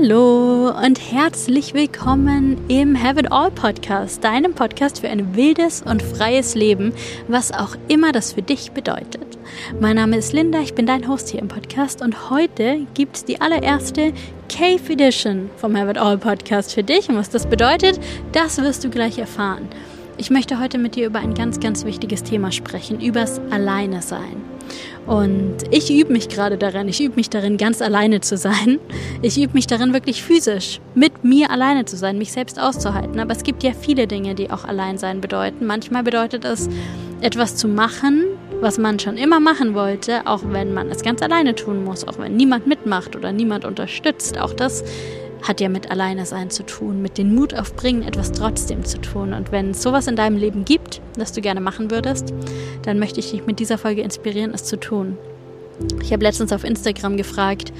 Hallo und herzlich willkommen im Have It All Podcast, deinem Podcast für ein wildes und freies Leben, was auch immer das für dich bedeutet. Mein Name ist Linda, ich bin dein Host hier im Podcast und heute gibt es die allererste Cave Edition vom Have It All Podcast für dich. Und was das bedeutet, das wirst du gleich erfahren. Ich möchte heute mit dir über ein ganz, ganz wichtiges Thema sprechen, übers Alleine sein. Und ich übe mich gerade darin, ich übe mich darin, ganz alleine zu sein. Ich übe mich darin, wirklich physisch mit mir alleine zu sein, mich selbst auszuhalten. Aber es gibt ja viele Dinge, die auch Alleinsein bedeuten. Manchmal bedeutet es, etwas zu machen, was man schon immer machen wollte, auch wenn man es ganz alleine tun muss, auch wenn niemand mitmacht oder niemand unterstützt. Auch das hat ja mit Alleine sein zu tun, mit den Mut aufbringen, etwas trotzdem zu tun. Und wenn es sowas in deinem Leben gibt, das du gerne machen würdest, dann möchte ich dich mit dieser Folge inspirieren, es zu tun. Ich habe letztens auf Instagram gefragt,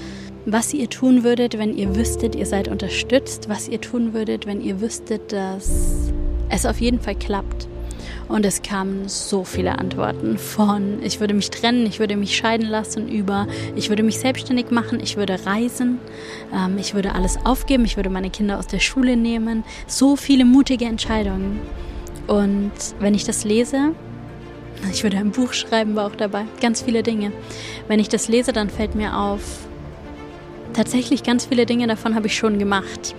was ihr tun würdet, wenn ihr wüsstet, ihr seid unterstützt, was ihr tun würdet, wenn ihr wüsstet, dass es auf jeden Fall klappt. Und es kamen so viele Antworten von, ich würde mich trennen, ich würde mich scheiden lassen, über, ich würde mich selbstständig machen, ich würde reisen, ähm, ich würde alles aufgeben, ich würde meine Kinder aus der Schule nehmen. So viele mutige Entscheidungen. Und wenn ich das lese, ich würde ein Buch schreiben, war auch dabei, ganz viele Dinge. Wenn ich das lese, dann fällt mir auf, tatsächlich ganz viele Dinge davon habe ich schon gemacht.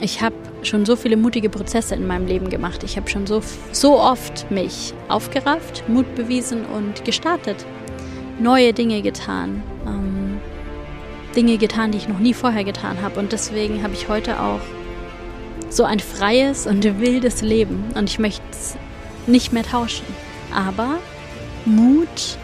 Ich habe schon so viele mutige Prozesse in meinem Leben gemacht. Ich habe schon so, so oft mich aufgerafft, Mut bewiesen und gestartet. Neue Dinge getan. Ähm, Dinge getan, die ich noch nie vorher getan habe. Und deswegen habe ich heute auch so ein freies und wildes Leben. Und ich möchte es nicht mehr tauschen. Aber Mut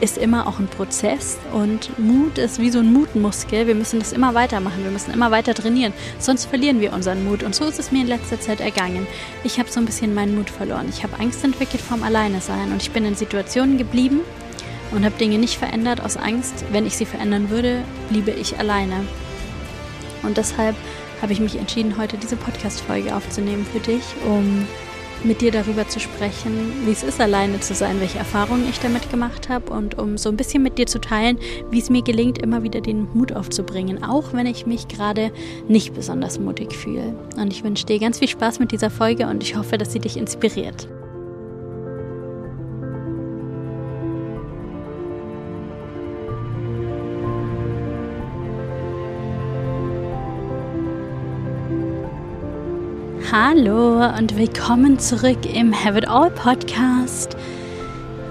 ist immer auch ein Prozess und Mut ist wie so ein Mutmuskel. Wir müssen das immer weitermachen, wir müssen immer weiter trainieren, sonst verlieren wir unseren Mut. Und so ist es mir in letzter Zeit ergangen. Ich habe so ein bisschen meinen Mut verloren. Ich habe Angst entwickelt vom Alleine sein und ich bin in Situationen geblieben und habe Dinge nicht verändert aus Angst. Wenn ich sie verändern würde, bliebe ich alleine. Und deshalb habe ich mich entschieden, heute diese Podcast-Folge aufzunehmen für dich, um mit dir darüber zu sprechen, wie es ist, alleine zu sein, welche Erfahrungen ich damit gemacht habe und um so ein bisschen mit dir zu teilen, wie es mir gelingt, immer wieder den Mut aufzubringen, auch wenn ich mich gerade nicht besonders mutig fühle. Und ich wünsche dir ganz viel Spaß mit dieser Folge und ich hoffe, dass sie dich inspiriert. Hallo und willkommen zurück im Have It All Podcast.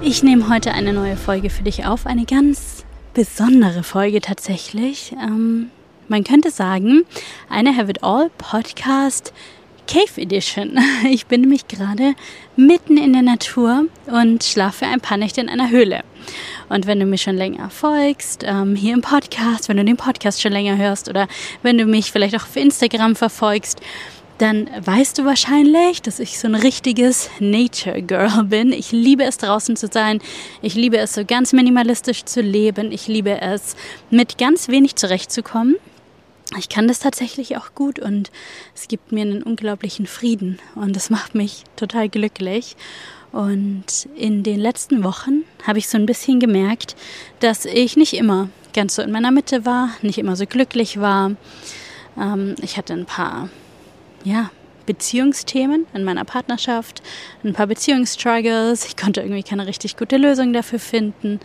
Ich nehme heute eine neue Folge für dich auf, eine ganz besondere Folge tatsächlich. Ähm, man könnte sagen, eine Have It All Podcast Cave Edition. Ich bin nämlich gerade mitten in der Natur und schlafe ein paar Nächte in einer Höhle. Und wenn du mich schon länger folgst, ähm, hier im Podcast, wenn du den Podcast schon länger hörst oder wenn du mich vielleicht auch auf Instagram verfolgst, dann weißt du wahrscheinlich, dass ich so ein richtiges Nature Girl bin. Ich liebe es draußen zu sein. Ich liebe es so ganz minimalistisch zu leben. Ich liebe es mit ganz wenig zurechtzukommen. Ich kann das tatsächlich auch gut und es gibt mir einen unglaublichen Frieden und das macht mich total glücklich. Und in den letzten Wochen habe ich so ein bisschen gemerkt, dass ich nicht immer ganz so in meiner Mitte war, nicht immer so glücklich war. Ähm, ich hatte ein paar ja, Beziehungsthemen in meiner Partnerschaft, ein paar Beziehungsstruggles. Ich konnte irgendwie keine richtig gute Lösung dafür finden.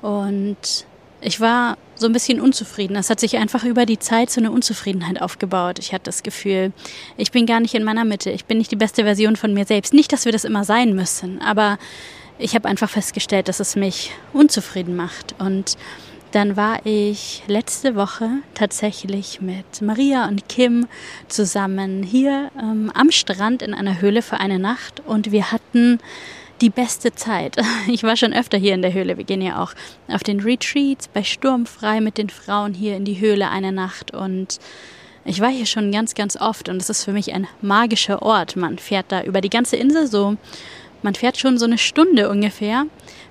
Und ich war so ein bisschen unzufrieden. Es hat sich einfach über die Zeit so eine Unzufriedenheit aufgebaut. Ich hatte das Gefühl, ich bin gar nicht in meiner Mitte. Ich bin nicht die beste Version von mir selbst. Nicht, dass wir das immer sein müssen, aber ich habe einfach festgestellt, dass es mich unzufrieden macht. Und dann war ich letzte Woche tatsächlich mit Maria und Kim zusammen hier ähm, am Strand in einer Höhle für eine Nacht und wir hatten die beste Zeit. Ich war schon öfter hier in der Höhle. Wir gehen ja auch auf den Retreats bei Sturmfrei mit den Frauen hier in die Höhle eine Nacht und ich war hier schon ganz, ganz oft und es ist für mich ein magischer Ort. Man fährt da über die ganze Insel so, man fährt schon so eine Stunde ungefähr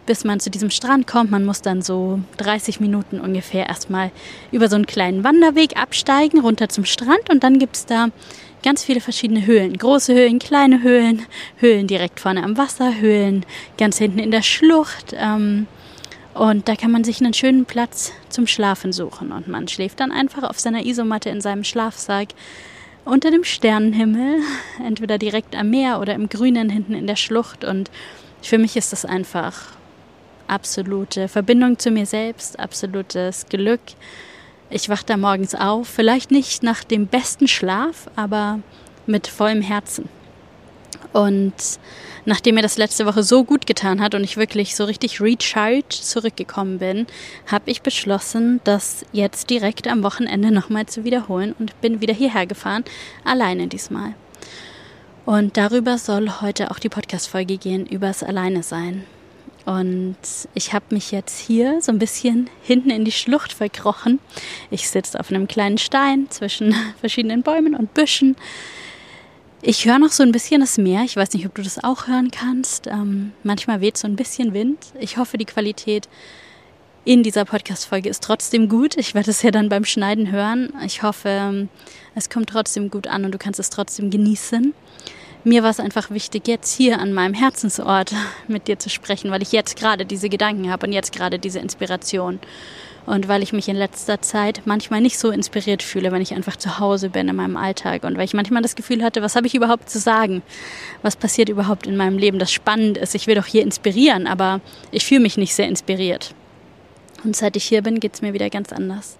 bis man zu diesem Strand kommt. Man muss dann so 30 Minuten ungefähr erstmal über so einen kleinen Wanderweg absteigen, runter zum Strand und dann gibt es da ganz viele verschiedene Höhlen. Große Höhlen, kleine Höhlen, Höhlen direkt vorne am Wasser, Höhlen ganz hinten in der Schlucht. Ähm, Und da kann man sich einen schönen Platz zum Schlafen suchen. Und man schläft dann einfach auf seiner Isomatte in seinem Schlafsack unter dem Sternenhimmel, entweder direkt am Meer oder im Grünen hinten in der Schlucht. Und für mich ist das einfach absolute Verbindung zu mir selbst, absolutes Glück. Ich wache da morgens auf, vielleicht nicht nach dem besten Schlaf, aber mit vollem Herzen. Und nachdem mir das letzte Woche so gut getan hat und ich wirklich so richtig recharged zurückgekommen bin, habe ich beschlossen, das jetzt direkt am Wochenende nochmal zu wiederholen und bin wieder hierher gefahren, alleine diesmal. Und darüber soll heute auch die Podcast-Folge gehen, übers Alleine sein. Und ich habe mich jetzt hier so ein bisschen hinten in die Schlucht verkrochen. Ich sitze auf einem kleinen Stein zwischen verschiedenen Bäumen und Büschen ich höre noch so ein bisschen das Meer. Ich weiß nicht, ob du das auch hören kannst. Ähm, manchmal weht so ein bisschen Wind. Ich hoffe, die Qualität in dieser Podcast-Folge ist trotzdem gut. Ich werde es ja dann beim Schneiden hören. Ich hoffe, ähm, es kommt trotzdem gut an und du kannst es trotzdem genießen. Mir war es einfach wichtig, jetzt hier an meinem Herzensort mit dir zu sprechen, weil ich jetzt gerade diese Gedanken habe und jetzt gerade diese Inspiration und weil ich mich in letzter Zeit manchmal nicht so inspiriert fühle, wenn ich einfach zu Hause bin in meinem Alltag und weil ich manchmal das Gefühl hatte, was habe ich überhaupt zu sagen? Was passiert überhaupt in meinem Leben, das spannend ist? Ich will doch hier inspirieren, aber ich fühle mich nicht sehr inspiriert. Und seit ich hier bin, geht es mir wieder ganz anders.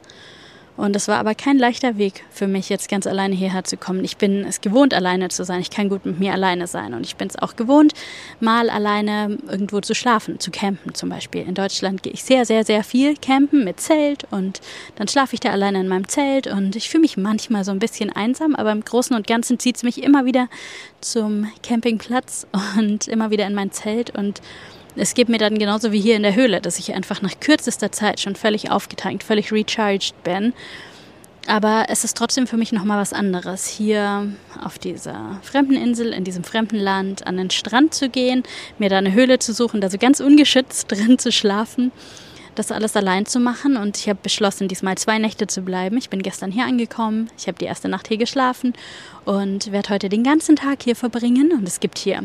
Und es war aber kein leichter Weg für mich, jetzt ganz alleine hierher zu kommen. Ich bin es gewohnt, alleine zu sein. Ich kann gut mit mir alleine sein. Und ich bin es auch gewohnt, mal alleine irgendwo zu schlafen, zu campen zum Beispiel. In Deutschland gehe ich sehr, sehr, sehr viel campen mit Zelt und dann schlafe ich da alleine in meinem Zelt und ich fühle mich manchmal so ein bisschen einsam, aber im Großen und Ganzen zieht es mich immer wieder zum Campingplatz und immer wieder in mein Zelt und es geht mir dann genauso wie hier in der Höhle, dass ich einfach nach kürzester Zeit schon völlig aufgetankt, völlig recharged bin. Aber es ist trotzdem für mich nochmal was anderes, hier auf dieser fremden Insel, in diesem fremden Land, an den Strand zu gehen, mir da eine Höhle zu suchen, da so ganz ungeschützt drin zu schlafen das alles allein zu machen. Und ich habe beschlossen, diesmal zwei Nächte zu bleiben. Ich bin gestern hier angekommen, ich habe die erste Nacht hier geschlafen und werde heute den ganzen Tag hier verbringen. Und es gibt hier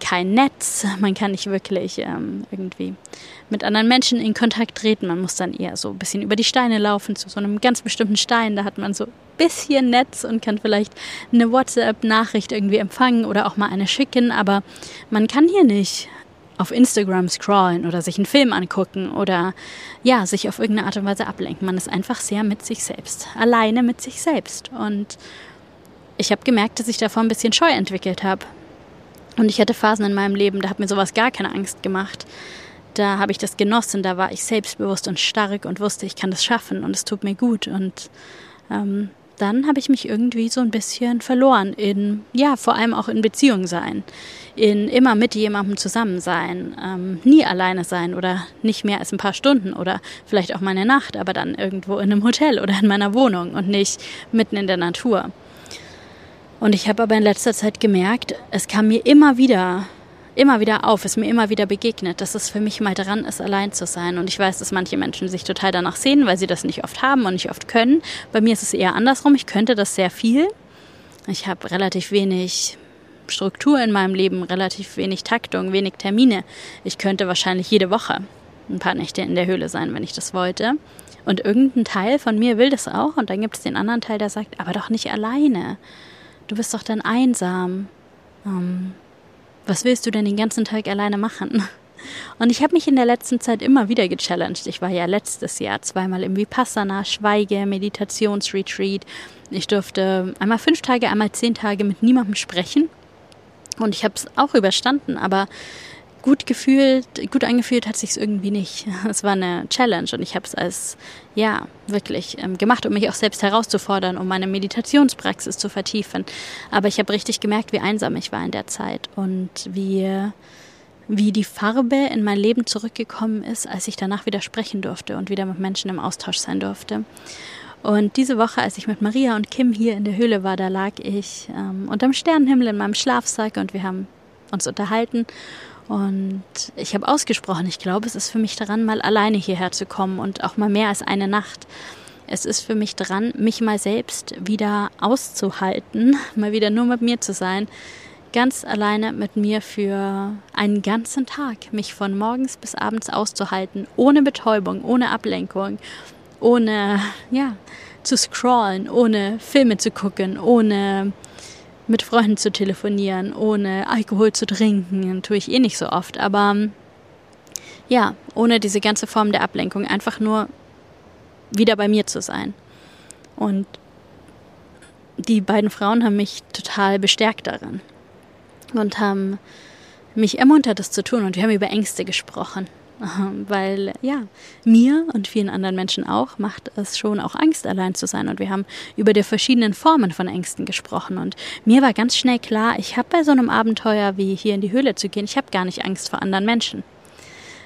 kein Netz, man kann nicht wirklich ähm, irgendwie mit anderen Menschen in Kontakt treten, man muss dann eher so ein bisschen über die Steine laufen. Zu so einem ganz bestimmten Stein, da hat man so ein bisschen Netz und kann vielleicht eine WhatsApp-Nachricht irgendwie empfangen oder auch mal eine schicken, aber man kann hier nicht auf Instagram scrollen oder sich einen Film angucken oder ja, sich auf irgendeine Art und Weise ablenken. Man ist einfach sehr mit sich selbst, alleine mit sich selbst. Und ich habe gemerkt, dass ich davor ein bisschen Scheu entwickelt habe. Und ich hatte Phasen in meinem Leben, da hat mir sowas gar keine Angst gemacht. Da habe ich das genossen, da war ich selbstbewusst und stark und wusste, ich kann das schaffen und es tut mir gut. Und ähm, dann habe ich mich irgendwie so ein bisschen verloren in, ja, vor allem auch in Beziehung sein, in immer mit jemandem zusammen sein, ähm, nie alleine sein oder nicht mehr als ein paar Stunden oder vielleicht auch mal eine Nacht, aber dann irgendwo in einem Hotel oder in meiner Wohnung und nicht mitten in der Natur. Und ich habe aber in letzter Zeit gemerkt, es kam mir immer wieder immer wieder auf, ist mir immer wieder begegnet, dass es für mich mal dran ist, allein zu sein. Und ich weiß, dass manche Menschen sich total danach sehen, weil sie das nicht oft haben und nicht oft können. Bei mir ist es eher andersrum. Ich könnte das sehr viel. Ich habe relativ wenig Struktur in meinem Leben, relativ wenig Taktung, wenig Termine. Ich könnte wahrscheinlich jede Woche ein paar Nächte in der Höhle sein, wenn ich das wollte. Und irgendein Teil von mir will das auch. Und dann gibt es den anderen Teil, der sagt, aber doch nicht alleine. Du bist doch dann einsam. Ähm, was willst du denn den ganzen Tag alleine machen? Und ich habe mich in der letzten Zeit immer wieder gechallenged. Ich war ja letztes Jahr zweimal im Vipassana, Schweige, Meditationsretreat. Ich durfte einmal fünf Tage, einmal zehn Tage mit niemandem sprechen. Und ich habe es auch überstanden, aber gut gefühlt, gut angefühlt hat sich irgendwie nicht. Es war eine Challenge und ich habe es als ja wirklich ähm, gemacht, um mich auch selbst herauszufordern, um meine Meditationspraxis zu vertiefen. Aber ich habe richtig gemerkt, wie einsam ich war in der Zeit und wie wie die Farbe in mein Leben zurückgekommen ist, als ich danach wieder sprechen durfte und wieder mit Menschen im Austausch sein durfte. Und diese Woche, als ich mit Maria und Kim hier in der Höhle war, da lag ich ähm, unterm Sternenhimmel in meinem Schlafsack und wir haben uns unterhalten und ich habe ausgesprochen, ich glaube, es ist für mich daran, mal alleine hierher zu kommen und auch mal mehr als eine Nacht. Es ist für mich dran, mich mal selbst wieder auszuhalten, mal wieder nur mit mir zu sein. ganz alleine mit mir für einen ganzen Tag, mich von morgens bis abends auszuhalten, ohne Betäubung, ohne Ablenkung, ohne, ja, zu scrollen, ohne Filme zu gucken, ohne mit Freunden zu telefonieren, ohne Alkohol zu trinken, tue ich eh nicht so oft, aber ja, ohne diese ganze Form der Ablenkung, einfach nur wieder bei mir zu sein. Und die beiden Frauen haben mich total bestärkt darin und haben mich ermuntert, das zu tun. Und wir haben über Ängste gesprochen. Weil ja, mir und vielen anderen Menschen auch macht es schon auch Angst, allein zu sein. Und wir haben über die verschiedenen Formen von Ängsten gesprochen. Und mir war ganz schnell klar, ich habe bei so einem Abenteuer wie hier in die Höhle zu gehen, ich habe gar nicht Angst vor anderen Menschen.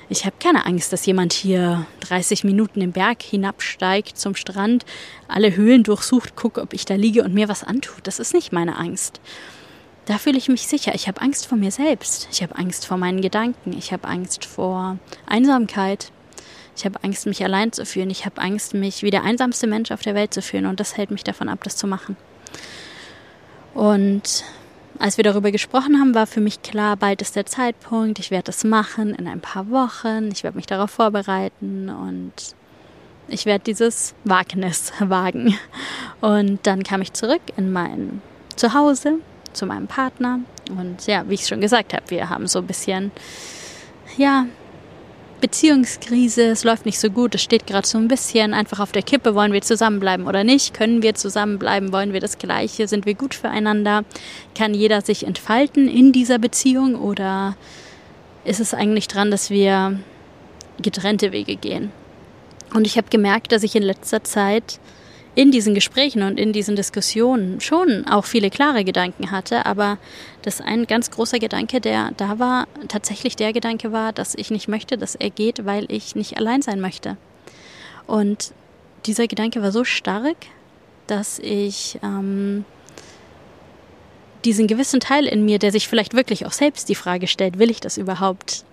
Ich habe keine Angst, dass jemand hier 30 Minuten den Berg hinabsteigt zum Strand, alle Höhlen durchsucht, guckt, ob ich da liege und mir was antut. Das ist nicht meine Angst. Da fühle ich mich sicher. Ich habe Angst vor mir selbst. Ich habe Angst vor meinen Gedanken. Ich habe Angst vor Einsamkeit. Ich habe Angst, mich allein zu fühlen. Ich habe Angst, mich wie der einsamste Mensch auf der Welt zu fühlen. Und das hält mich davon ab, das zu machen. Und als wir darüber gesprochen haben, war für mich klar, bald ist der Zeitpunkt. Ich werde das machen in ein paar Wochen. Ich werde mich darauf vorbereiten und ich werde dieses Wagnis wagen. Und dann kam ich zurück in mein Zuhause zu meinem Partner. Und ja, wie ich schon gesagt habe, wir haben so ein bisschen, ja, Beziehungskrise, es läuft nicht so gut, es steht gerade so ein bisschen einfach auf der Kippe, wollen wir zusammenbleiben oder nicht, können wir zusammenbleiben, wollen wir das Gleiche, sind wir gut füreinander, kann jeder sich entfalten in dieser Beziehung oder ist es eigentlich dran, dass wir getrennte Wege gehen? Und ich habe gemerkt, dass ich in letzter Zeit in diesen Gesprächen und in diesen Diskussionen schon auch viele klare Gedanken hatte, aber dass ein ganz großer Gedanke, der da war, tatsächlich der Gedanke war, dass ich nicht möchte, dass er geht, weil ich nicht allein sein möchte. Und dieser Gedanke war so stark, dass ich ähm, diesen gewissen Teil in mir, der sich vielleicht wirklich auch selbst die Frage stellt, will ich das überhaupt?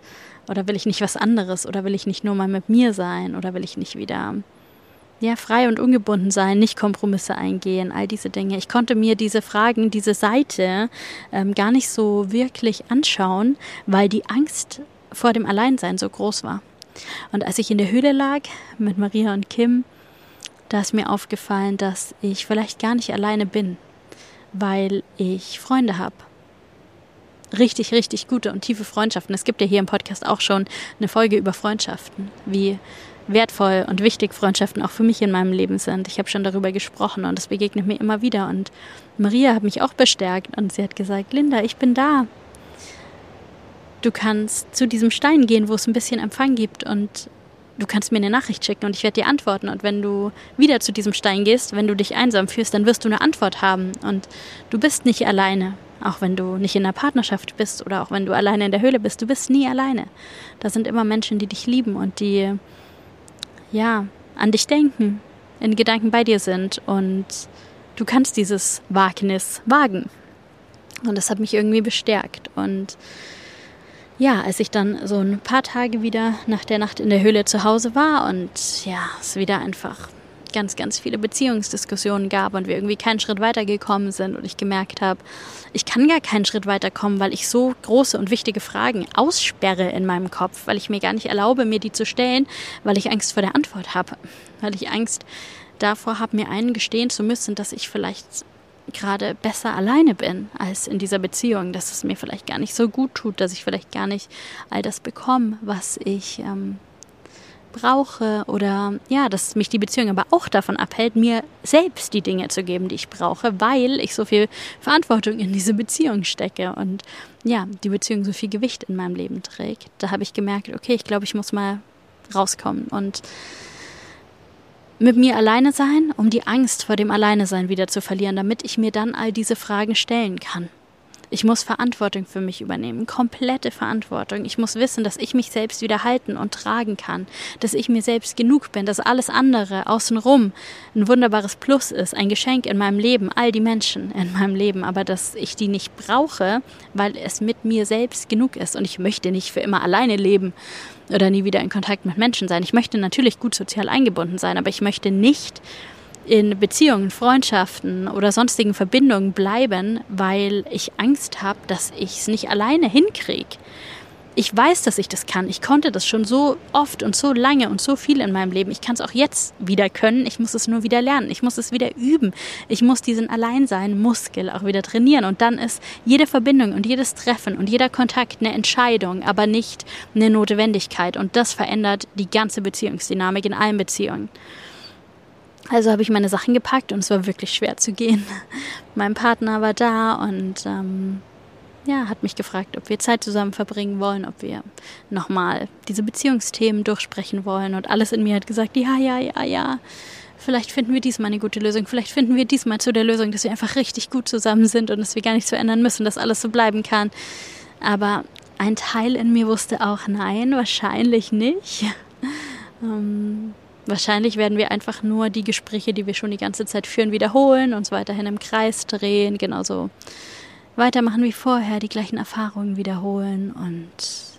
Oder will ich nicht was anderes? Oder will ich nicht nur mal mit mir sein? Oder will ich nicht wieder ja, frei und ungebunden sein, nicht Kompromisse eingehen, all diese Dinge. Ich konnte mir diese Fragen, diese Seite ähm, gar nicht so wirklich anschauen, weil die Angst vor dem Alleinsein so groß war. Und als ich in der Höhle lag mit Maria und Kim, da ist mir aufgefallen, dass ich vielleicht gar nicht alleine bin, weil ich Freunde habe. Richtig, richtig gute und tiefe Freundschaften. Es gibt ja hier im Podcast auch schon eine Folge über Freundschaften, wie wertvoll und wichtig Freundschaften auch für mich in meinem Leben sind. Ich habe schon darüber gesprochen und es begegnet mir immer wieder. Und Maria hat mich auch bestärkt und sie hat gesagt, Linda, ich bin da. Du kannst zu diesem Stein gehen, wo es ein bisschen Empfang gibt und du kannst mir eine Nachricht schicken und ich werde dir antworten. Und wenn du wieder zu diesem Stein gehst, wenn du dich einsam fühlst, dann wirst du eine Antwort haben. Und du bist nicht alleine. Auch wenn du nicht in einer Partnerschaft bist oder auch wenn du alleine in der Höhle bist, du bist nie alleine. Da sind immer Menschen, die dich lieben und die ja, an dich denken, in Gedanken bei dir sind und du kannst dieses Wagnis wagen. Und das hat mich irgendwie bestärkt. Und ja, als ich dann so ein paar Tage wieder nach der Nacht in der Höhle zu Hause war und ja, es wieder einfach ganz, ganz viele Beziehungsdiskussionen gab und wir irgendwie keinen Schritt weitergekommen sind und ich gemerkt habe, ich kann gar keinen Schritt weiterkommen, weil ich so große und wichtige Fragen aussperre in meinem Kopf, weil ich mir gar nicht erlaube, mir die zu stellen, weil ich Angst vor der Antwort habe, weil ich Angst davor habe, mir eingestehen zu müssen, dass ich vielleicht gerade besser alleine bin als in dieser Beziehung, dass es mir vielleicht gar nicht so gut tut, dass ich vielleicht gar nicht all das bekomme, was ich ähm, brauche oder ja, dass mich die Beziehung aber auch davon abhält, mir selbst die Dinge zu geben, die ich brauche, weil ich so viel Verantwortung in diese Beziehung stecke und ja, die Beziehung so viel Gewicht in meinem Leben trägt. Da habe ich gemerkt, okay, ich glaube, ich muss mal rauskommen und mit mir alleine sein, um die Angst vor dem Alleine sein wieder zu verlieren, damit ich mir dann all diese Fragen stellen kann. Ich muss Verantwortung für mich übernehmen, komplette Verantwortung. Ich muss wissen, dass ich mich selbst wieder halten und tragen kann, dass ich mir selbst genug bin, dass alles andere außenrum ein wunderbares Plus ist, ein Geschenk in meinem Leben, all die Menschen in meinem Leben, aber dass ich die nicht brauche, weil es mit mir selbst genug ist und ich möchte nicht für immer alleine leben oder nie wieder in Kontakt mit Menschen sein. Ich möchte natürlich gut sozial eingebunden sein, aber ich möchte nicht in Beziehungen, Freundschaften oder sonstigen Verbindungen bleiben, weil ich Angst habe, dass ich es nicht alleine hinkriege. Ich weiß, dass ich das kann. Ich konnte das schon so oft und so lange und so viel in meinem Leben. Ich kann es auch jetzt wieder können. Ich muss es nur wieder lernen. Ich muss es wieder üben. Ich muss diesen Alleinsein-Muskel auch wieder trainieren. Und dann ist jede Verbindung und jedes Treffen und jeder Kontakt eine Entscheidung, aber nicht eine Notwendigkeit. Und das verändert die ganze Beziehungsdynamik in allen Beziehungen. Also habe ich meine Sachen gepackt und es war wirklich schwer zu gehen. mein Partner war da und ähm, ja, hat mich gefragt, ob wir Zeit zusammen verbringen wollen, ob wir nochmal diese Beziehungsthemen durchsprechen wollen. Und alles in mir hat gesagt, ja, ja, ja, ja. Vielleicht finden wir diesmal eine gute Lösung. Vielleicht finden wir diesmal zu der Lösung, dass wir einfach richtig gut zusammen sind und dass wir gar nichts verändern müssen, dass alles so bleiben kann. Aber ein Teil in mir wusste auch, nein, wahrscheinlich nicht. ähm, Wahrscheinlich werden wir einfach nur die Gespräche, die wir schon die ganze Zeit führen, wiederholen, uns weiterhin im Kreis drehen, genauso weitermachen wie vorher, die gleichen Erfahrungen wiederholen und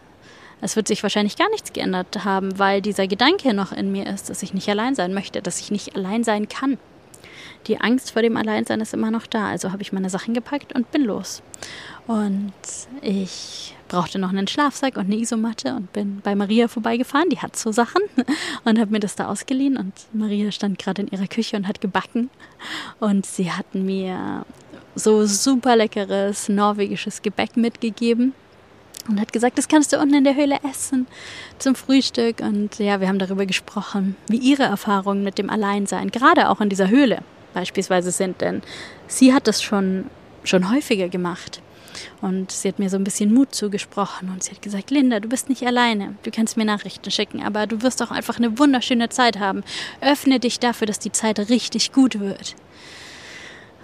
es wird sich wahrscheinlich gar nichts geändert haben, weil dieser Gedanke noch in mir ist, dass ich nicht allein sein möchte, dass ich nicht allein sein kann. Die Angst vor dem Alleinsein ist immer noch da, also habe ich meine Sachen gepackt und bin los. Und ich brauchte noch einen Schlafsack und eine Isomatte und bin bei Maria vorbeigefahren. Die hat so Sachen und habe mir das da ausgeliehen. Und Maria stand gerade in ihrer Küche und hat gebacken. Und sie hat mir so super leckeres norwegisches Gebäck mitgegeben und hat gesagt, das kannst du unten in der Höhle essen zum Frühstück. Und ja, wir haben darüber gesprochen, wie ihre Erfahrungen mit dem Alleinsein, gerade auch in dieser Höhle beispielsweise sind. Denn sie hat das schon, schon häufiger gemacht. Und sie hat mir so ein bisschen Mut zugesprochen und sie hat gesagt, Linda, du bist nicht alleine. Du kannst mir Nachrichten schicken, aber du wirst auch einfach eine wunderschöne Zeit haben. Öffne dich dafür, dass die Zeit richtig gut wird.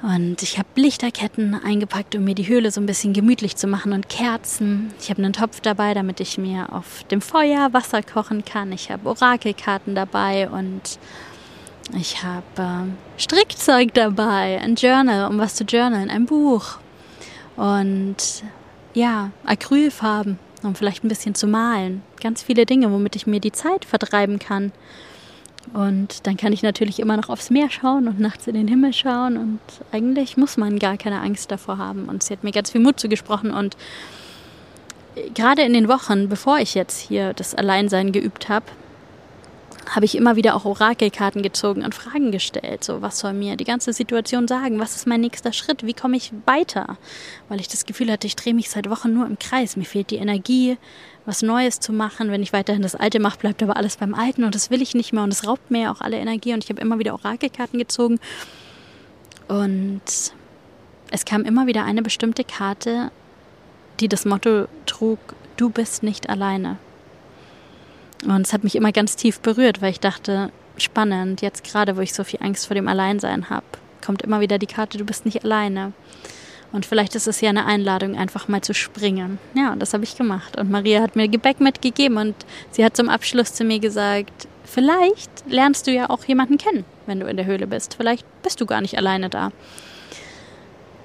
Und ich habe Lichterketten eingepackt, um mir die Höhle so ein bisschen gemütlich zu machen und Kerzen. Ich habe einen Topf dabei, damit ich mir auf dem Feuer Wasser kochen kann. Ich habe Orakelkarten dabei und ich habe äh, Strickzeug dabei, ein Journal, um was zu journalen, ein Buch und ja, Acrylfarben, um vielleicht ein bisschen zu malen. Ganz viele Dinge, womit ich mir die Zeit vertreiben kann. Und dann kann ich natürlich immer noch aufs Meer schauen und nachts in den Himmel schauen. Und eigentlich muss man gar keine Angst davor haben. Und sie hat mir ganz viel Mut zugesprochen. Und gerade in den Wochen, bevor ich jetzt hier das Alleinsein geübt habe, habe ich immer wieder auch Orakelkarten gezogen und Fragen gestellt. So, was soll mir die ganze Situation sagen? Was ist mein nächster Schritt? Wie komme ich weiter? Weil ich das Gefühl hatte, ich drehe mich seit Wochen nur im Kreis. Mir fehlt die Energie, was Neues zu machen. Wenn ich weiterhin das Alte mache, bleibt aber alles beim Alten und das will ich nicht mehr und es raubt mir auch alle Energie. Und ich habe immer wieder Orakelkarten gezogen. Und es kam immer wieder eine bestimmte Karte, die das Motto trug, du bist nicht alleine. Und es hat mich immer ganz tief berührt, weil ich dachte, spannend, jetzt gerade, wo ich so viel Angst vor dem Alleinsein habe, kommt immer wieder die Karte, du bist nicht alleine. Und vielleicht ist es ja eine Einladung, einfach mal zu springen. Ja, und das habe ich gemacht. Und Maria hat mir Gebäck mitgegeben und sie hat zum Abschluss zu mir gesagt, vielleicht lernst du ja auch jemanden kennen, wenn du in der Höhle bist. Vielleicht bist du gar nicht alleine da.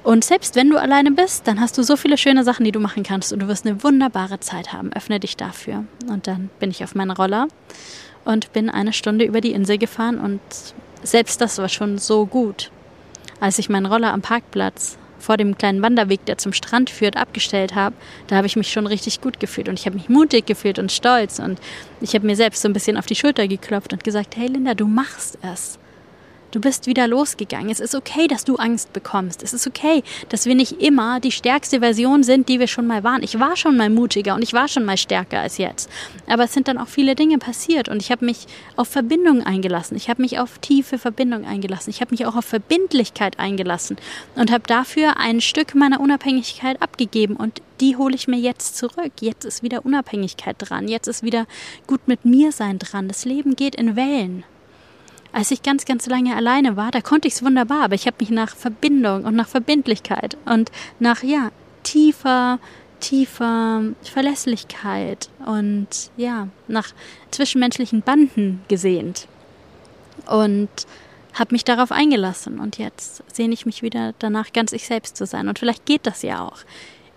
Und selbst wenn du alleine bist, dann hast du so viele schöne Sachen, die du machen kannst und du wirst eine wunderbare Zeit haben. Öffne dich dafür. Und dann bin ich auf meinen Roller und bin eine Stunde über die Insel gefahren und selbst das war schon so gut. Als ich meinen Roller am Parkplatz vor dem kleinen Wanderweg, der zum Strand führt, abgestellt habe, da habe ich mich schon richtig gut gefühlt und ich habe mich mutig gefühlt und stolz und ich habe mir selbst so ein bisschen auf die Schulter geklopft und gesagt, hey Linda, du machst es. Du bist wieder losgegangen. Es ist okay, dass du Angst bekommst. Es ist okay, dass wir nicht immer die stärkste Version sind, die wir schon mal waren. Ich war schon mal mutiger und ich war schon mal stärker als jetzt. Aber es sind dann auch viele Dinge passiert und ich habe mich auf Verbindung eingelassen. Ich habe mich auf tiefe Verbindung eingelassen. Ich habe mich auch auf Verbindlichkeit eingelassen und habe dafür ein Stück meiner Unabhängigkeit abgegeben und die hole ich mir jetzt zurück. Jetzt ist wieder Unabhängigkeit dran. Jetzt ist wieder gut mit mir sein dran. Das Leben geht in Wellen. Als ich ganz, ganz lange alleine war, da konnte ich es wunderbar, aber ich habe mich nach Verbindung und nach Verbindlichkeit und nach, ja, tiefer, tiefer Verlässlichkeit und ja, nach zwischenmenschlichen Banden gesehnt. Und habe mich darauf eingelassen und jetzt sehne ich mich wieder danach, ganz ich selbst zu sein. Und vielleicht geht das ja auch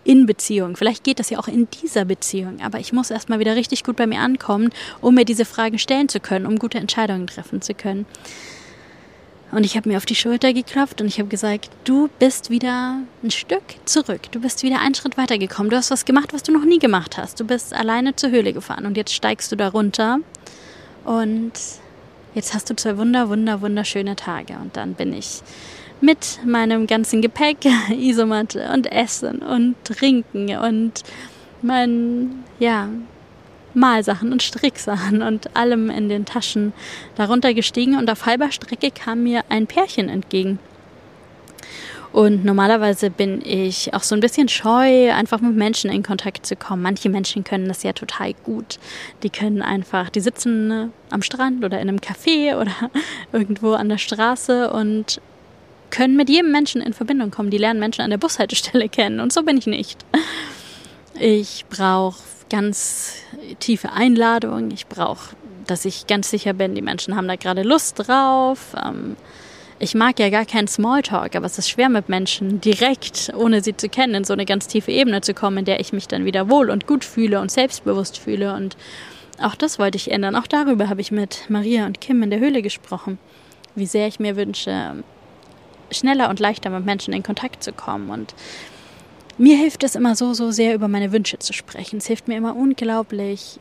in Beziehung. Vielleicht geht das ja auch in dieser Beziehung, aber ich muss erstmal wieder richtig gut bei mir ankommen, um mir diese Fragen stellen zu können, um gute Entscheidungen treffen zu können. Und ich habe mir auf die Schulter geklopft und ich habe gesagt, du bist wieder ein Stück zurück. Du bist wieder einen Schritt weitergekommen. Du hast was gemacht, was du noch nie gemacht hast. Du bist alleine zur Höhle gefahren und jetzt steigst du da runter. Und jetzt hast du zwei wunder, wunder, wunderschöne Tage. Und dann bin ich mit meinem ganzen Gepäck, Isomatte und Essen und Trinken und mein, ja, Malsachen und Stricksachen und allem in den Taschen darunter gestiegen und auf halber Strecke kam mir ein Pärchen entgegen. Und normalerweise bin ich auch so ein bisschen scheu, einfach mit Menschen in Kontakt zu kommen. Manche Menschen können das ja total gut. Die können einfach, die sitzen ne, am Strand oder in einem Café oder irgendwo an der Straße und können mit jedem Menschen in Verbindung kommen. Die lernen Menschen an der Bushaltestelle kennen und so bin ich nicht. Ich brauche ganz tiefe Einladung. Ich brauche, dass ich ganz sicher bin, die Menschen haben da gerade Lust drauf. Ähm, ich mag ja gar keinen Smalltalk, aber es ist schwer mit Menschen direkt, ohne sie zu kennen, in so eine ganz tiefe Ebene zu kommen, in der ich mich dann wieder wohl und gut fühle und selbstbewusst fühle. Und auch das wollte ich ändern. Auch darüber habe ich mit Maria und Kim in der Höhle gesprochen, wie sehr ich mir wünsche, schneller und leichter mit Menschen in Kontakt zu kommen. Und mir hilft es immer so, so sehr über meine Wünsche zu sprechen. Es hilft mir immer unglaublich,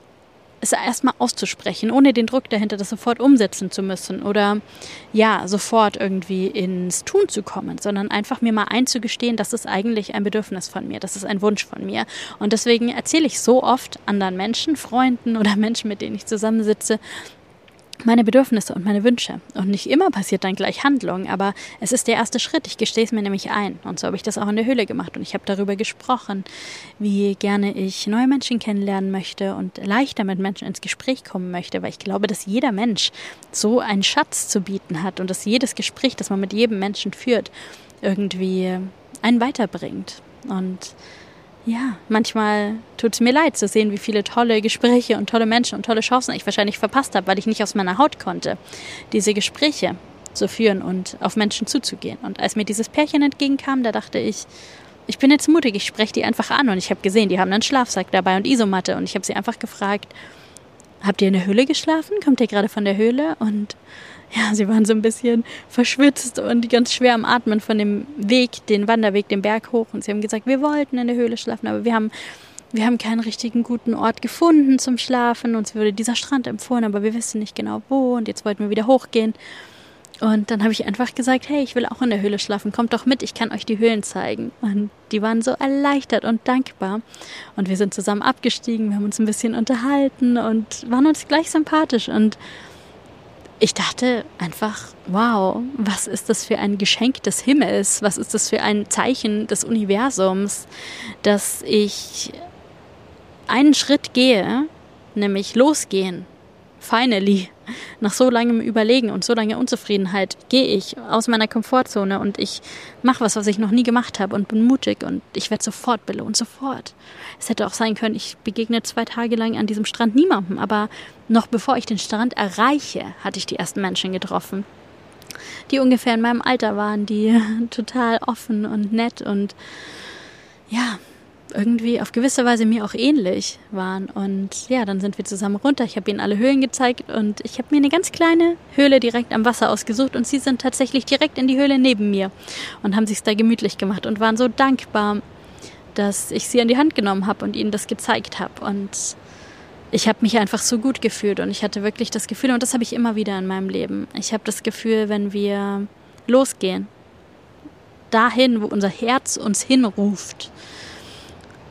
es erstmal auszusprechen, ohne den Druck dahinter, das sofort umsetzen zu müssen oder ja, sofort irgendwie ins Tun zu kommen, sondern einfach mir mal einzugestehen, das ist eigentlich ein Bedürfnis von mir, das ist ein Wunsch von mir. Und deswegen erzähle ich so oft anderen Menschen, Freunden oder Menschen, mit denen ich zusammensitze, meine Bedürfnisse und meine Wünsche. Und nicht immer passiert dann gleich Handlung, aber es ist der erste Schritt. Ich gestehe es mir nämlich ein. Und so habe ich das auch in der Höhle gemacht. Und ich habe darüber gesprochen, wie gerne ich neue Menschen kennenlernen möchte und leichter mit Menschen ins Gespräch kommen möchte, weil ich glaube, dass jeder Mensch so einen Schatz zu bieten hat und dass jedes Gespräch, das man mit jedem Menschen führt, irgendwie einen weiterbringt. Und ja, manchmal tut es mir leid zu sehen, wie viele tolle Gespräche und tolle Menschen und tolle Chancen ich wahrscheinlich verpasst habe, weil ich nicht aus meiner Haut konnte, diese Gespräche zu führen und auf Menschen zuzugehen. Und als mir dieses Pärchen entgegenkam, da dachte ich, ich bin jetzt mutig, ich spreche die einfach an und ich habe gesehen, die haben einen Schlafsack dabei und Isomatte und ich habe sie einfach gefragt, habt ihr in der Höhle geschlafen? Kommt ihr gerade von der Höhle? Und ja, sie waren so ein bisschen verschwitzt und ganz schwer am Atmen von dem Weg, den Wanderweg, den Berg hoch. Und sie haben gesagt, wir wollten in der Höhle schlafen, aber wir haben, wir haben keinen richtigen guten Ort gefunden zum Schlafen. Uns würde dieser Strand empfohlen, aber wir wissen nicht genau wo. Und jetzt wollten wir wieder hochgehen. Und dann habe ich einfach gesagt, hey, ich will auch in der Höhle schlafen, kommt doch mit, ich kann euch die Höhlen zeigen. Und die waren so erleichtert und dankbar. Und wir sind zusammen abgestiegen, wir haben uns ein bisschen unterhalten und waren uns gleich sympathisch. Und ich dachte einfach, wow, was ist das für ein Geschenk des Himmels? Was ist das für ein Zeichen des Universums, dass ich einen Schritt gehe, nämlich losgehen. Finally, nach so langem Überlegen und so langer Unzufriedenheit gehe ich aus meiner Komfortzone und ich mache was, was ich noch nie gemacht habe und bin mutig und ich werde sofort belohnt, sofort. Es hätte auch sein können, ich begegne zwei Tage lang an diesem Strand niemandem, aber noch bevor ich den Strand erreiche, hatte ich die ersten Menschen getroffen, die ungefähr in meinem Alter waren, die total offen und nett und ja, irgendwie auf gewisse Weise mir auch ähnlich waren. Und ja, dann sind wir zusammen runter. Ich habe ihnen alle Höhlen gezeigt und ich habe mir eine ganz kleine Höhle direkt am Wasser ausgesucht und sie sind tatsächlich direkt in die Höhle neben mir und haben sich da gemütlich gemacht und waren so dankbar, dass ich sie an die Hand genommen habe und ihnen das gezeigt habe. Und ich habe mich einfach so gut gefühlt und ich hatte wirklich das Gefühl, und das habe ich immer wieder in meinem Leben, ich habe das Gefühl, wenn wir losgehen, dahin, wo unser Herz uns hinruft,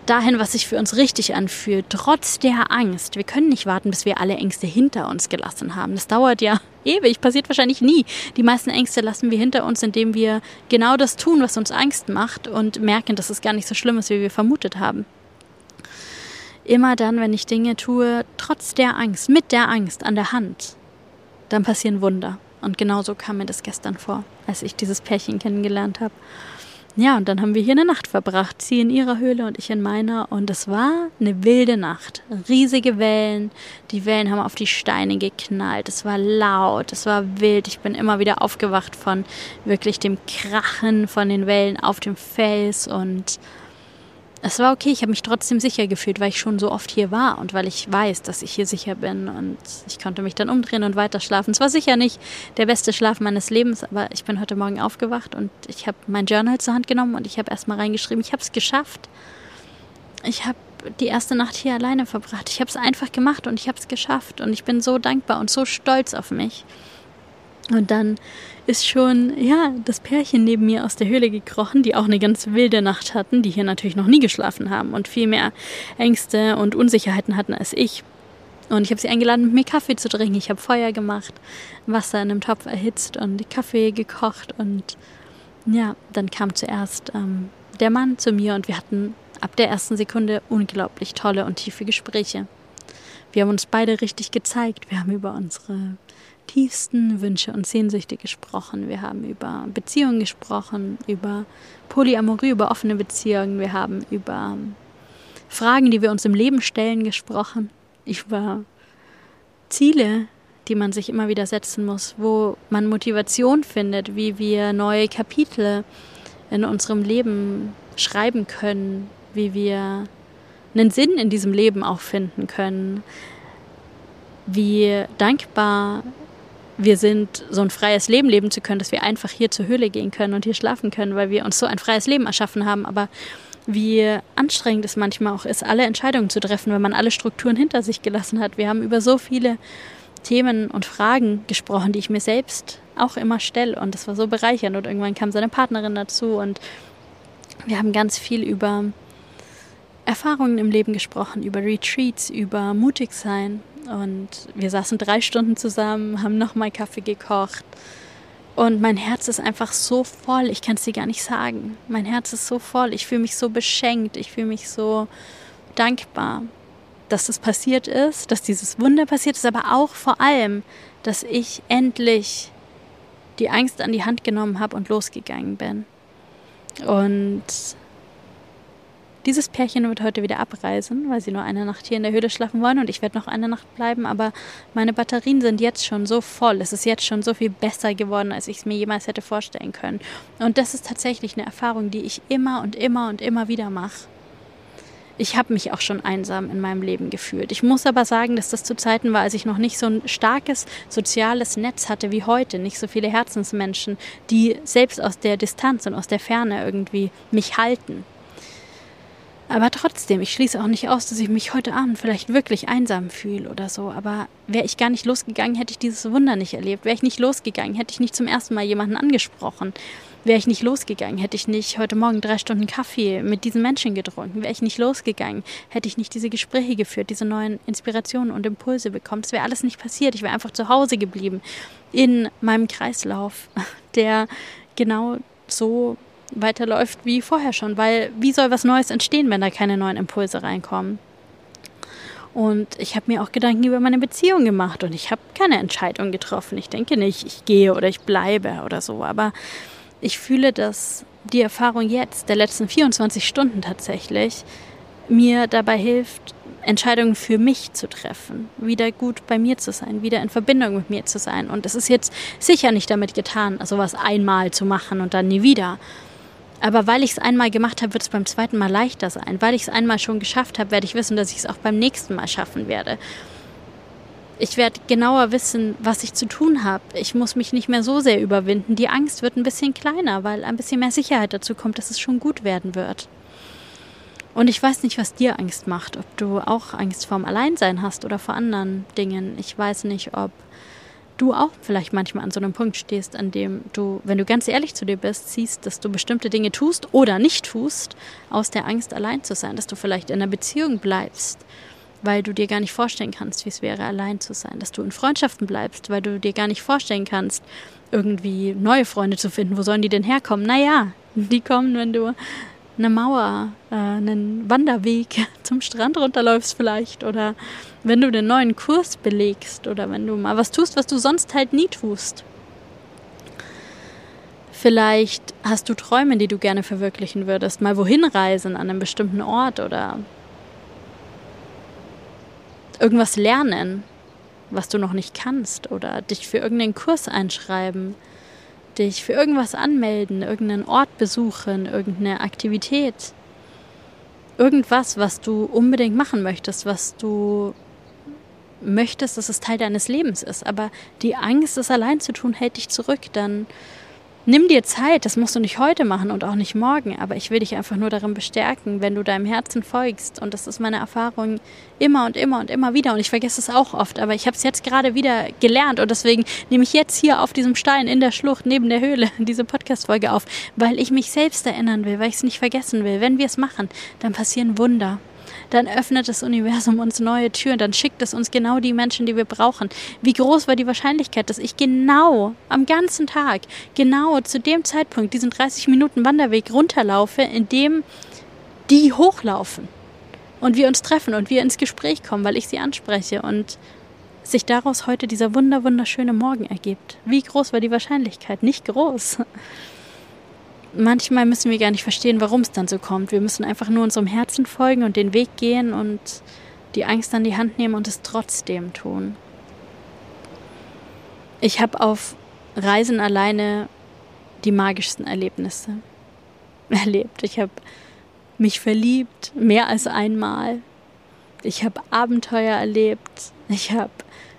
dahin, was sich für uns richtig anfühlt, trotz der Angst. Wir können nicht warten, bis wir alle Ängste hinter uns gelassen haben. Das dauert ja ewig, passiert wahrscheinlich nie. Die meisten Ängste lassen wir hinter uns, indem wir genau das tun, was uns Angst macht und merken, dass es gar nicht so schlimm ist, wie wir vermutet haben. Immer dann, wenn ich Dinge tue, trotz der Angst, mit der Angst an der Hand, dann passieren Wunder. Und genauso kam mir das gestern vor, als ich dieses Pärchen kennengelernt habe. Ja, und dann haben wir hier eine Nacht verbracht. Sie in ihrer Höhle und ich in meiner. Und es war eine wilde Nacht. Riesige Wellen. Die Wellen haben auf die Steine geknallt. Es war laut. Es war wild. Ich bin immer wieder aufgewacht von wirklich dem Krachen von den Wellen auf dem Fels. Und es war okay, ich habe mich trotzdem sicher gefühlt, weil ich schon so oft hier war und weil ich weiß, dass ich hier sicher bin und ich konnte mich dann umdrehen und weiter schlafen. Es war sicher nicht der beste Schlaf meines Lebens, aber ich bin heute Morgen aufgewacht und ich habe mein Journal zur Hand genommen und ich habe erstmal reingeschrieben, ich habe es geschafft. Ich habe die erste Nacht hier alleine verbracht. Ich habe es einfach gemacht und ich habe es geschafft und ich bin so dankbar und so stolz auf mich. Und dann ist schon, ja, das Pärchen neben mir aus der Höhle gekrochen, die auch eine ganz wilde Nacht hatten, die hier natürlich noch nie geschlafen haben und viel mehr Ängste und Unsicherheiten hatten als ich. Und ich habe sie eingeladen, mit mir Kaffee zu trinken. Ich habe Feuer gemacht, Wasser in einem Topf erhitzt und Kaffee gekocht. Und ja, dann kam zuerst ähm, der Mann zu mir und wir hatten ab der ersten Sekunde unglaublich tolle und tiefe Gespräche. Wir haben uns beide richtig gezeigt. Wir haben über unsere tiefsten Wünsche und Sehnsüchte gesprochen. Wir haben über Beziehungen gesprochen, über Polyamorie, über offene Beziehungen. Wir haben über Fragen, die wir uns im Leben stellen, gesprochen. Über Ziele, die man sich immer wieder setzen muss, wo man Motivation findet, wie wir neue Kapitel in unserem Leben schreiben können, wie wir einen Sinn in diesem Leben auch finden können, wie dankbar wir sind, so ein freies Leben leben zu können, dass wir einfach hier zur Höhle gehen können und hier schlafen können, weil wir uns so ein freies Leben erschaffen haben. Aber wie anstrengend es manchmal auch ist, alle Entscheidungen zu treffen, wenn man alle Strukturen hinter sich gelassen hat. Wir haben über so viele Themen und Fragen gesprochen, die ich mir selbst auch immer stelle. Und das war so bereichernd. Und irgendwann kam seine Partnerin dazu und wir haben ganz viel über Erfahrungen im Leben gesprochen, über Retreats, über mutig sein. Und wir saßen drei Stunden zusammen, haben nochmal Kaffee gekocht. Und mein Herz ist einfach so voll, ich kann es dir gar nicht sagen. Mein Herz ist so voll, ich fühle mich so beschenkt, ich fühle mich so dankbar, dass das passiert ist, dass dieses Wunder passiert ist, aber auch vor allem, dass ich endlich die Angst an die Hand genommen habe und losgegangen bin. Und dieses Pärchen wird heute wieder abreisen, weil sie nur eine Nacht hier in der Höhle schlafen wollen und ich werde noch eine Nacht bleiben, aber meine Batterien sind jetzt schon so voll. Es ist jetzt schon so viel besser geworden, als ich es mir jemals hätte vorstellen können. Und das ist tatsächlich eine Erfahrung, die ich immer und immer und immer wieder mache. Ich habe mich auch schon einsam in meinem Leben gefühlt. Ich muss aber sagen, dass das zu Zeiten war, als ich noch nicht so ein starkes soziales Netz hatte wie heute, nicht so viele Herzensmenschen, die selbst aus der Distanz und aus der Ferne irgendwie mich halten. Aber trotzdem, ich schließe auch nicht aus, dass ich mich heute Abend vielleicht wirklich einsam fühle oder so. Aber wäre ich gar nicht losgegangen, hätte ich dieses Wunder nicht erlebt. Wäre ich nicht losgegangen, hätte ich nicht zum ersten Mal jemanden angesprochen. Wäre ich nicht losgegangen, hätte ich nicht heute Morgen drei Stunden Kaffee mit diesen Menschen getrunken. Wäre ich nicht losgegangen, hätte ich nicht diese Gespräche geführt, diese neuen Inspirationen und Impulse bekommen. Das wäre alles nicht passiert. Ich wäre einfach zu Hause geblieben in meinem Kreislauf, der genau so weiterläuft wie vorher schon, weil wie soll was Neues entstehen, wenn da keine neuen Impulse reinkommen? Und ich habe mir auch Gedanken über meine Beziehung gemacht und ich habe keine Entscheidung getroffen. Ich denke nicht, ich gehe oder ich bleibe oder so, aber ich fühle, dass die Erfahrung jetzt, der letzten 24 Stunden tatsächlich, mir dabei hilft, Entscheidungen für mich zu treffen, wieder gut bei mir zu sein, wieder in Verbindung mit mir zu sein. Und es ist jetzt sicher nicht damit getan, sowas einmal zu machen und dann nie wieder. Aber weil ich es einmal gemacht habe, wird es beim zweiten Mal leichter sein. Weil ich es einmal schon geschafft habe, werde ich wissen, dass ich es auch beim nächsten Mal schaffen werde. Ich werde genauer wissen, was ich zu tun habe. Ich muss mich nicht mehr so sehr überwinden. Die Angst wird ein bisschen kleiner, weil ein bisschen mehr Sicherheit dazu kommt, dass es schon gut werden wird. Und ich weiß nicht, was dir Angst macht, ob du auch Angst vorm Alleinsein hast oder vor anderen Dingen. Ich weiß nicht, ob du auch vielleicht manchmal an so einem Punkt stehst, an dem du, wenn du ganz ehrlich zu dir bist, siehst, dass du bestimmte Dinge tust oder nicht tust, aus der Angst allein zu sein, dass du vielleicht in einer Beziehung bleibst, weil du dir gar nicht vorstellen kannst, wie es wäre, allein zu sein, dass du in Freundschaften bleibst, weil du dir gar nicht vorstellen kannst, irgendwie neue Freunde zu finden. Wo sollen die denn herkommen? Naja, die kommen, wenn du eine Mauer, äh, einen Wanderweg zum Strand runterläufst vielleicht oder wenn du den neuen Kurs belegst oder wenn du mal was tust, was du sonst halt nie tust. Vielleicht hast du Träume, die du gerne verwirklichen würdest, mal wohin reisen an einem bestimmten Ort oder irgendwas lernen, was du noch nicht kannst oder dich für irgendeinen Kurs einschreiben dich für irgendwas anmelden, irgendeinen Ort besuchen, irgendeine Aktivität. irgendwas, was du unbedingt machen möchtest, was du möchtest, dass es Teil deines Lebens ist. Aber die Angst, es allein zu tun, hält dich zurück. Dann nimm dir Zeit. Das musst du nicht heute machen und auch nicht morgen. Aber ich will dich einfach nur darin bestärken, wenn du deinem Herzen folgst. Und das ist meine Erfahrung immer und immer und immer wieder. Und ich vergesse es auch oft. Aber ich habe es jetzt gerade wieder gelernt. Und deswegen nehme ich jetzt hier auf diesem Stein in der Schlucht neben der Höhle diese Podcast-Folge auf, weil ich mich selbst erinnern will, weil ich es nicht vergessen will. Wenn wir es machen, dann passieren Wunder dann öffnet das Universum uns neue Türen, dann schickt es uns genau die Menschen, die wir brauchen. Wie groß war die Wahrscheinlichkeit, dass ich genau am ganzen Tag, genau zu dem Zeitpunkt diesen 30 Minuten Wanderweg runterlaufe, in dem die hochlaufen und wir uns treffen und wir ins Gespräch kommen, weil ich sie anspreche und sich daraus heute dieser wunder wunderschöne Morgen ergibt. Wie groß war die Wahrscheinlichkeit? Nicht groß manchmal müssen wir gar nicht verstehen, warum es dann so kommt. Wir müssen einfach nur unserem Herzen folgen und den Weg gehen und die Angst an die Hand nehmen und es trotzdem tun. Ich habe auf Reisen alleine die magischsten Erlebnisse erlebt. Ich habe mich verliebt, mehr als einmal. Ich habe Abenteuer erlebt. Ich habe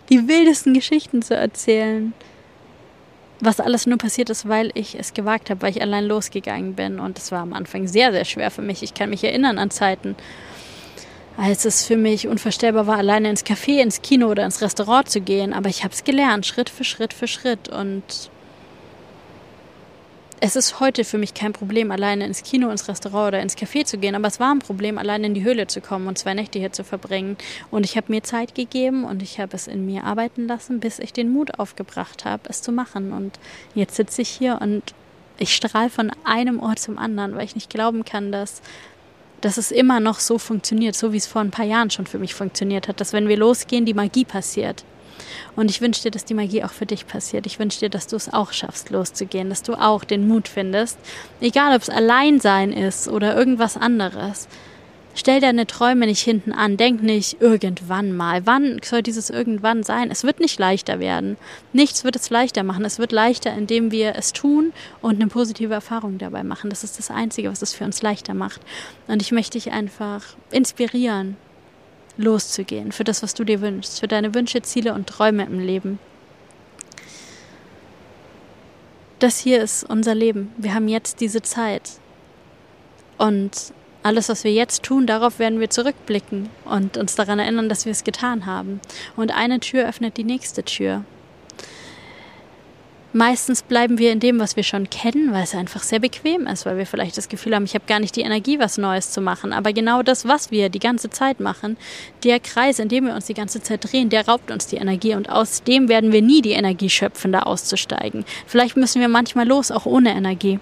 die wildesten Geschichten zu erzählen was alles nur passiert ist, weil ich es gewagt habe, weil ich allein losgegangen bin. Und es war am Anfang sehr, sehr schwer für mich. Ich kann mich erinnern an Zeiten, als es für mich unvorstellbar war, alleine ins Café, ins Kino oder ins Restaurant zu gehen. Aber ich habe es gelernt, Schritt für Schritt für Schritt. Und es ist heute für mich kein Problem, alleine ins Kino, ins Restaurant oder ins Café zu gehen, aber es war ein Problem, alleine in die Höhle zu kommen und zwei Nächte hier zu verbringen. Und ich habe mir Zeit gegeben und ich habe es in mir arbeiten lassen, bis ich den Mut aufgebracht habe, es zu machen. Und jetzt sitze ich hier und ich strahle von einem Ort zum anderen, weil ich nicht glauben kann, dass dass es immer noch so funktioniert, so wie es vor ein paar Jahren schon für mich funktioniert hat, dass wenn wir losgehen, die Magie passiert. Und ich wünsche dir, dass die Magie auch für dich passiert. Ich wünsche dir, dass du es auch schaffst, loszugehen, dass du auch den Mut findest. Egal, ob es Alleinsein ist oder irgendwas anderes. Stell deine Träume nicht hinten an. Denk nicht irgendwann mal. Wann soll dieses irgendwann sein? Es wird nicht leichter werden. Nichts wird es leichter machen. Es wird leichter, indem wir es tun und eine positive Erfahrung dabei machen. Das ist das Einzige, was es für uns leichter macht. Und ich möchte dich einfach inspirieren, loszugehen für das, was du dir wünschst, für deine Wünsche, Ziele und Träume im Leben. Das hier ist unser Leben. Wir haben jetzt diese Zeit. Und alles, was wir jetzt tun, darauf werden wir zurückblicken und uns daran erinnern, dass wir es getan haben. Und eine Tür öffnet die nächste Tür. Meistens bleiben wir in dem, was wir schon kennen, weil es einfach sehr bequem ist, weil wir vielleicht das Gefühl haben, ich habe gar nicht die Energie, was Neues zu machen. Aber genau das, was wir die ganze Zeit machen, der Kreis, in dem wir uns die ganze Zeit drehen, der raubt uns die Energie und aus dem werden wir nie die Energie schöpfen, da auszusteigen. Vielleicht müssen wir manchmal los, auch ohne Energie,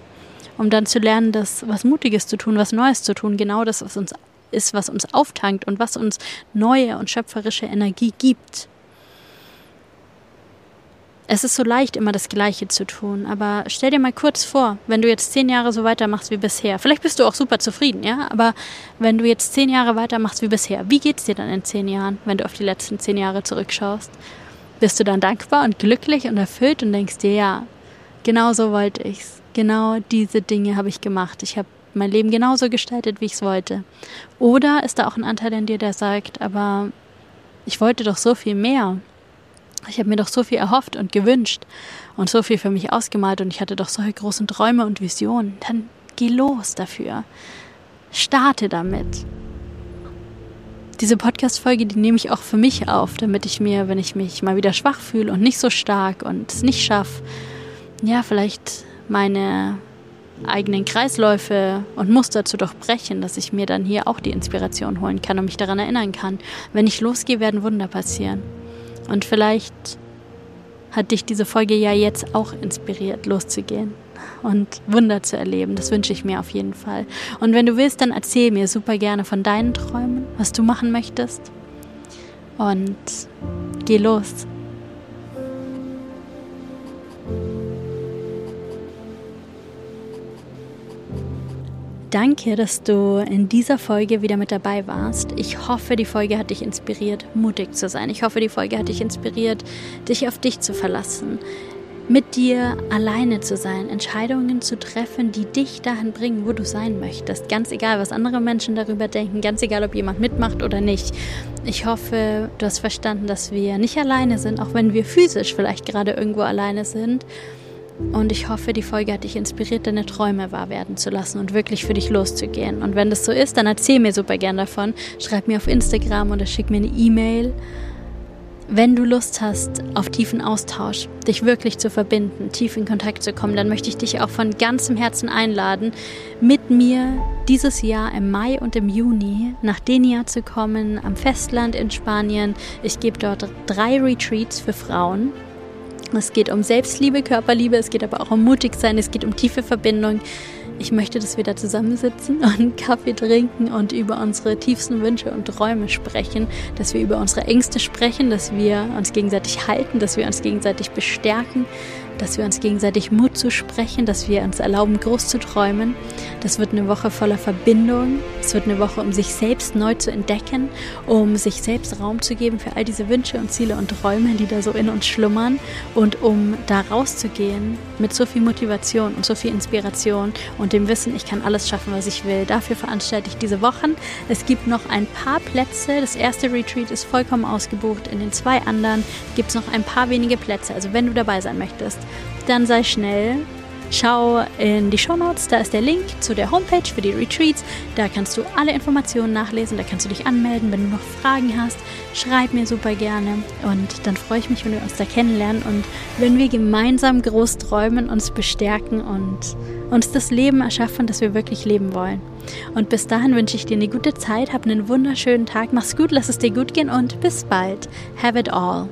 um dann zu lernen, das was Mutiges zu tun, was Neues zu tun, genau das, was uns ist, was uns auftankt und was uns neue und schöpferische Energie gibt. Es ist so leicht, immer das Gleiche zu tun, aber stell dir mal kurz vor, wenn du jetzt zehn Jahre so weitermachst wie bisher, vielleicht bist du auch super zufrieden, ja, aber wenn du jetzt zehn Jahre weitermachst wie bisher, wie geht's dir dann in zehn Jahren, wenn du auf die letzten zehn Jahre zurückschaust? Bist du dann dankbar und glücklich und erfüllt und denkst dir, ja, genau so wollte ich's, genau diese Dinge habe ich gemacht, ich habe mein Leben genauso gestaltet, wie ich es wollte? Oder ist da auch ein Anteil in dir, der sagt, aber ich wollte doch so viel mehr? Ich habe mir doch so viel erhofft und gewünscht und so viel für mich ausgemalt und ich hatte doch solche großen Träume und Visionen. Dann geh los dafür. Starte damit. Diese Podcast-Folge, die nehme ich auch für mich auf, damit ich mir, wenn ich mich mal wieder schwach fühle und nicht so stark und es nicht schaffe, ja, vielleicht meine eigenen Kreisläufe und Muster zu durchbrechen, dass ich mir dann hier auch die Inspiration holen kann und mich daran erinnern kann. Wenn ich losgehe, werden Wunder passieren. Und vielleicht hat dich diese Folge ja jetzt auch inspiriert, loszugehen und Wunder zu erleben. Das wünsche ich mir auf jeden Fall. Und wenn du willst, dann erzähl mir super gerne von deinen Träumen, was du machen möchtest. Und geh los. Danke, dass du in dieser Folge wieder mit dabei warst. Ich hoffe, die Folge hat dich inspiriert, mutig zu sein. Ich hoffe, die Folge hat dich inspiriert, dich auf dich zu verlassen. mit dir alleine zu sein, Entscheidungen zu treffen, die dich dahin bringen, wo du sein möchtest. Ganz egal, was andere Menschen darüber denken, ganz egal, ob jemand mitmacht oder nicht. Ich hoffe, du hast verstanden, dass wir nicht alleine sind, auch wenn wir physisch vielleicht gerade irgendwo alleine sind. Und ich hoffe, die Folge hat dich inspiriert, deine Träume wahr werden zu lassen und wirklich für dich loszugehen. Und wenn das so ist, dann erzähl mir super gern davon. Schreib mir auf Instagram oder schick mir eine E-Mail wenn du Lust hast auf tiefen Austausch, dich wirklich zu verbinden, tief in Kontakt zu kommen, dann möchte ich dich auch von ganzem Herzen einladen, mit mir dieses Jahr im Mai und im Juni nach Denia zu kommen, am Festland in Spanien. Ich gebe dort drei Retreats für Frauen. Es geht um Selbstliebe, Körperliebe, es geht aber auch um mutig sein, es geht um tiefe Verbindung. Ich möchte, dass wir da zusammensitzen und Kaffee trinken und über unsere tiefsten Wünsche und Träume sprechen, dass wir über unsere Ängste sprechen, dass wir uns gegenseitig halten, dass wir uns gegenseitig bestärken, dass wir uns gegenseitig Mut zu sprechen, dass wir uns erlauben, groß zu träumen. Das wird eine Woche voller Verbindung. Es wird eine Woche, um sich selbst neu zu entdecken, um sich selbst Raum zu geben für all diese Wünsche und Ziele und Träume, die da so in uns schlummern und um da rauszugehen mit so viel Motivation und so viel Inspiration und dem Wissen, ich kann alles schaffen, was ich will. Dafür veranstalte ich diese Wochen. Es gibt noch ein paar Plätze. Das erste Retreat ist vollkommen ausgebucht. In den zwei anderen gibt es noch ein paar wenige Plätze. Also wenn du dabei sein möchtest, dann sei schnell. Schau in die Show Notes, da ist der Link zu der Homepage für die Retreats. Da kannst du alle Informationen nachlesen, da kannst du dich anmelden. Wenn du noch Fragen hast, schreib mir super gerne. Und dann freue ich mich, wenn wir uns da kennenlernen und wenn wir gemeinsam groß träumen, uns bestärken und uns das Leben erschaffen, das wir wirklich leben wollen. Und bis dahin wünsche ich dir eine gute Zeit, hab einen wunderschönen Tag, mach's gut, lass es dir gut gehen und bis bald. Have it all.